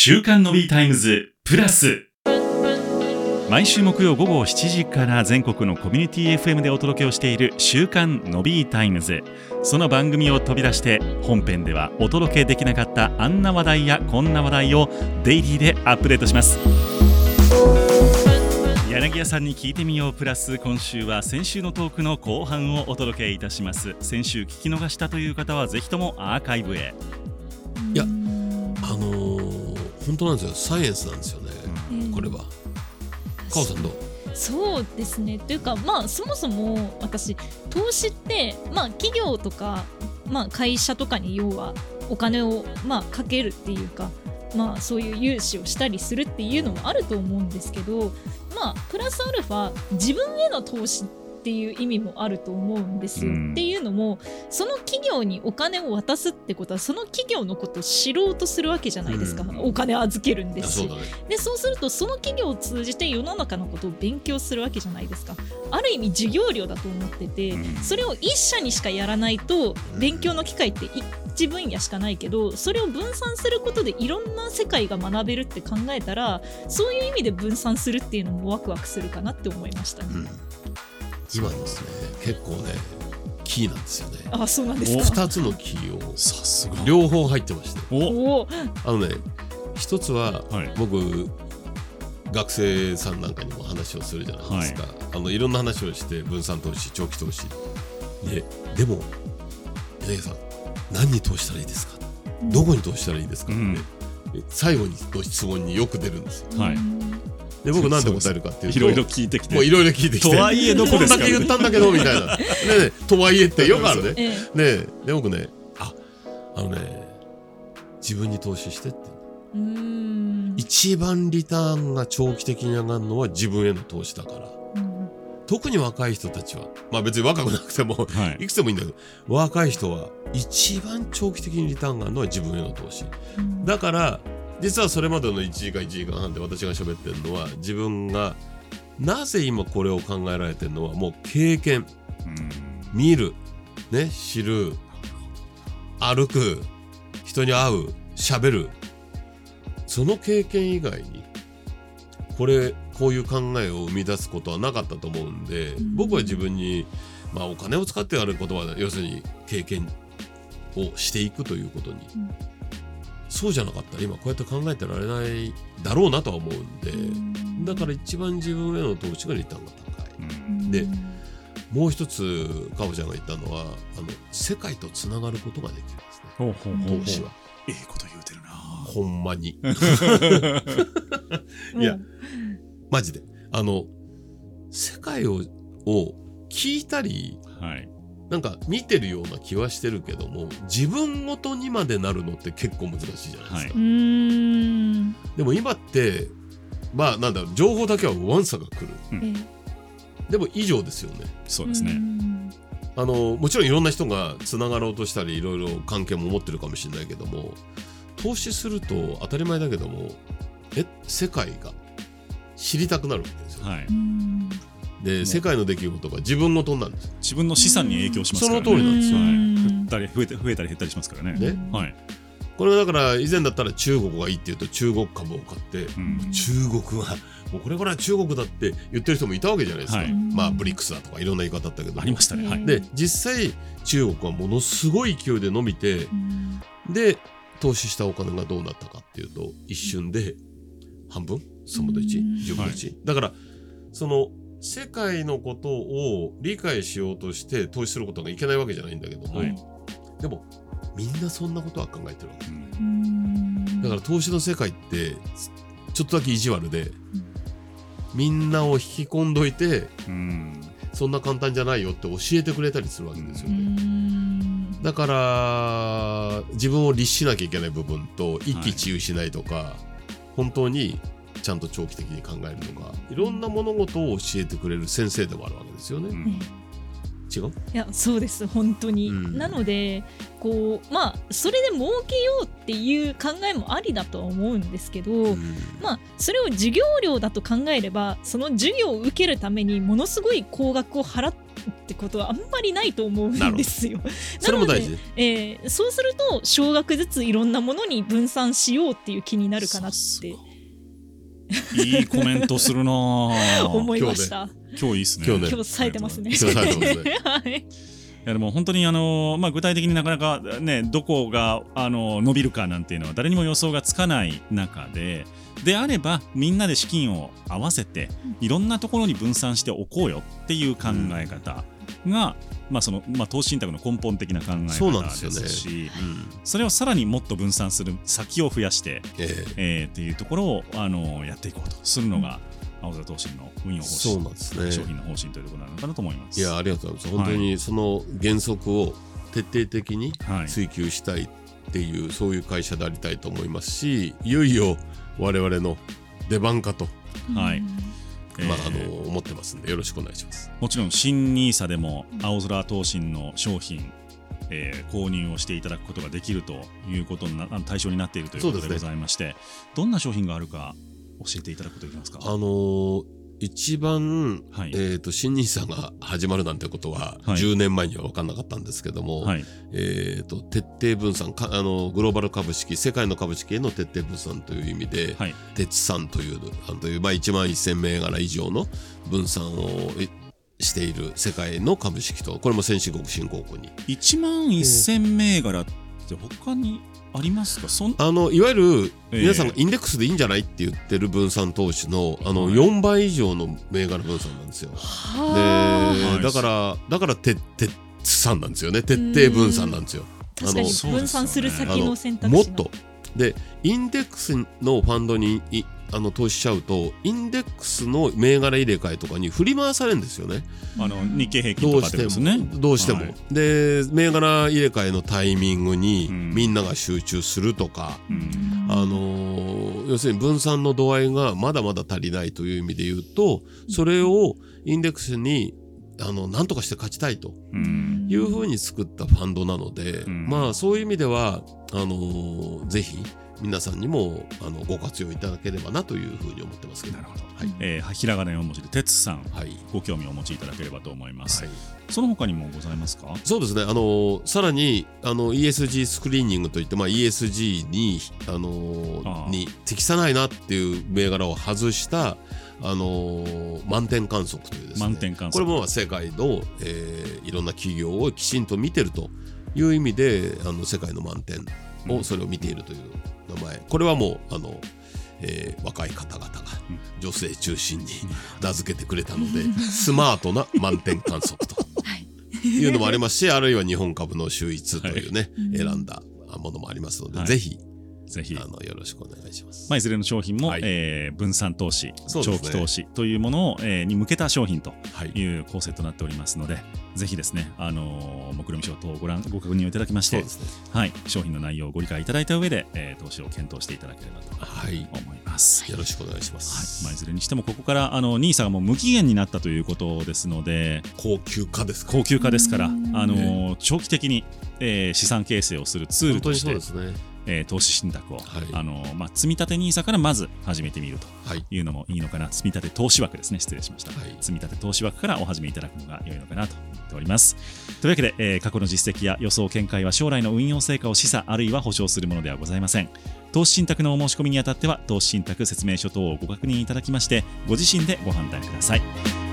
週刊のビータイムズプラス。毎週木曜午後7時から全国のコミュニティ FM でお届けをしている週刊のビータイムズ。その番組を飛び出して本編ではお届けできなかったあんな話題やこんな話題をデイリーでアップデートします。柳谷さんに聞いてみようプラス。今週は先週のトークの後半をお届けいたします。先週聞き逃したという方はぜひともアーカイブへ。いや、本当なんですよ。サイエンスなんですよね、うん。これは。カオさんどう？そうですね。というかまあそもそも私投資ってまあ企業とか、まあ、会社とかに要はお金をまあかけるっていうかまあそういう融資をしたりするっていうのもあると思うんですけどまあプラスアルファ自分への投資っていう意味もあると思うんですよ。うん。っていうのもその企業にお金を渡すってことはその企業のことを知ろうとするわけじゃないですか、うん。お金預けるんいですしやそうだね。でそうするとその企業を通じて世の中のことを勉強するわけじゃないですか。ある意味授業料だと思ってて、うん。それを一社にしかやらないと勉強の機会って一分野しかないけどそれを分散することでいろんな世界が学べるって考えたらそういう意味で分散するっていうのもワクワクするかなって思いましたね。うん今ですね結構ねキーなんですよね。あそうなんですか。2つのキーをさすが両方入ってまして。お。あのね一つは、はい。僕学生さんなんかにも話をするじゃないですか、あのいろんな話をして分散投資長期投資。ででも柳さん何に投資したらいいですか？どこに投資したらいいですか？って、うん最後にの質問によく出るんですよ。はいで僕何で答えるかっていうといろいろ聞いてきて。もういろいろ聞いてきて。とはいえどこですか？こんだけ言ったんだけどみたいな。ねえねえとはいえってよくあるね。えねえ。で僕ねああのね自分に投資してって。うーん。一番リターンが長期的に上がるのは自分への投資だから。うん。特に若い人たちは。まあ別に若くなくてもはい。いくつでもいいんだけど若い人は一番長期的にリターンがあるのは自分への投資。うん。だから実はそれまでの1時間1時間半で私が喋ってるのは自分がなぜ今これを考えられてるのはもう経験。うん。見る。ね知る。歩く。人に会う。喋る。その経験以外にこれこういう考えを生み出すことはなかったと思うんで、うん。僕は自分に、まあ、お金を使ってやることは要するに経験をしていくということに、うんそうじゃなかったら今こうやって考えてられないだろうなとは思うんで、うん。だから一番自分への投資がリターンが高い。うん。でもう一つかおちゃんが言ったのはあの世界とつながることができるんですね。ほうほうほうほう。投資は。ええこと言うてるな。ほんまに。うん。いやマジで。あの世界をを聞いたりはいなんか見てるような気はしてるけども自分ごとにまでなるのって結構難しいじゃないですか、はい。でも今ってまあなんだろう情報だけはワンサが来る。えでも以上ですよね。そうですね。うん。あのもちろんいろんな人がつながろうとしたりいろいろ関係も持ってるかもしれないけども投資すると当たり前だけどもえ世界が知りたくなるわけですよ。はいうんで世界の出来事が自分ごとなんです。よ。自分の資産に影響しますからね。その通りなんですよ。はい、減ったり増えて増えたり減ったりしますからね。ねはい、これはだから以前だったら中国がいいって言うと中国株を買ってうん。中国はもうこれから中国だって言ってる人もいたわけじゃないですか。はい。まあブリックスだとかいろんな言い方だったけど。もありましたね。はい、うんで実際中国はものすごい勢いで伸びてうん。で投資したお金がどうなったかっていうと一瞬で半分3分のうん。110分の1、だからその世界のことを理解しようとして投資することがいけないわけじゃないんだけども、はい。でもみんなそんなことは考えてるわけ。うん。うんだから投資の世界ってちょっとだけ意地悪で、みんなを引き込んどいてうん。そんな簡単じゃないよって教えてくれたりするわけですようね。ん。だから自分を律しなきゃいけない部分と一喜一憂しないとか、本当にちゃんと長期的に考えるとかいろんな物事を教えてくれる先生でもあるわけですよね。うん。違う？いやそうです本当に、うん。なのでこうまあそれで儲けようっていう考えもありだとは思うんですけど、うん。まあそれを授業料だと考えればその授業を受けるためにものすごい高額を払っってことはあんまりないと思うんですよ。それも大事。ねえーそうすると少額ずついろんなものに分散しようっていう気になるかなっていいコメントするなぁ 思いました。今日いいっすね。今日ね。今日冴えてますね。今日冴えてますね。はい。いやでも本当にあの、まあ、具体的になかなかねどこがあの伸びるかなんていうのは誰にも予想がつかない中でであればみんなで資金を合わせていろんなところに分散しておこうよっていう考え方が、まあそのまあ、投資信託の根本的な考えそうなん方ですよね。ですしうん。それをさらにもっと分散する先を増やして、ええ。えーっていうところをあのやっていこうとするのが青空投信の運用方針。そうなんですね。商品の方針というところなのかなと思います。いやありがとうございます。本当にその原則を徹底的にはい。追求したいっていうそういう会社でありたいと思いますしいよいよ我々の出番かと、はい。えーまあ、あの思ってますんでよろしくお願いします。もちろん新 NISA でも青空投信の商品、えー購入をしていただくことができるということにな対象になっているということでございまして、どんな商品があるか教えていただくことできますか？あのー一番、はい。えー、と新ニさんが始まるなんてことははい。10年前には分かんなかったんですけども、はい。えー、と徹底分散かあのグローバル株式世界の株式への徹底分散という意味で、はい。鉄産というあのという、まあ、1万1000銘柄以上の分散をえしている世界の株式とこれも先進国新興国に。1万1000銘柄って他にありますか？そんあのいわゆるええ。皆さんがインデックスでいいんじゃないって言ってる分散投資のあのはい4倍以上の銘柄分散なんですよ。で、はい。だからだから鉄鉄産なんですよね。徹底分散なんですよ。確かにそうですよね。分散する先あのの選択肢のもっと。でインデックスのファンドにいあの投資しちゃうとインデックスの銘柄入れ替えとかに振り回されるんですよね。あの日経平均とかどうしても、ってことですね。どうしても、はい。で銘柄入れ替えのタイミングにうん。みんなが集中するとか、うん。あのー要するに分散の度合いがまだまだ足りないという意味で言うとそれをインデックスにあの何とかして勝ちたいと。うん。いうふうに作ったファンドなので、うん。まあそういう意味ではあのーぜひ皆さんにもあのご活用いただければなというふうに思ってますけど。なるほど。はい。えーひらがな4文字で鉄さん。はい。ご興味をお持ちいただければと思います、はい。その他にもございますか？そうですね、あのさらにあの ESG スクリーニングといって、まあ、ESG に,、あのに適さないなっていう銘柄を外した、あの満点観測というですね。満点観測。これもまあ世界の、えーいろんな企業をきちんと見てるという意味であの世界の満点うんをそれを見ているという名前、これはもうあの、えー若い方々がうん。女性中心に名付けてくれたので、スマートな満点観測と。い。うのもありますし、あるいは日本株の秀逸というね、はい。選んだものもありますので、はいぜひぜひあのよろしくお願いします。まあ、いずれの商品も、はいえー分散投資、ね長期投資というものを、えーに向けた商品とはい、いう構成となっておりますので、ぜひですね、あのー、目論見書等をご覧ご確認をいただきましてね。はい、商品の内容をご理解いただいた上で、えー投資を検討していただければとはい、思います。よろしくお願いしまはいす。まあ、いずれにしてもここからあの NISA がもう無期限になったということですので高級化ですか。高級化ですから、あうんの長期的に、えー資産形成をするツールとしてね。えー投資信託を、はい。あのまあ、積み立て NISA からまず始めてみるとはい、いうのもいいのかな。積み立て投資枠ですね。失礼しました、はい。積み立て投資枠からお始めいただくのが良いのかなと思っております。というわけで、えー過去の実績や予想見解は将来の運用成果を示唆あるいは保証するものではございません。投資信託のお申し込みにあたっては投資信託説明書等をご確認いただきましてご自身でご判断ください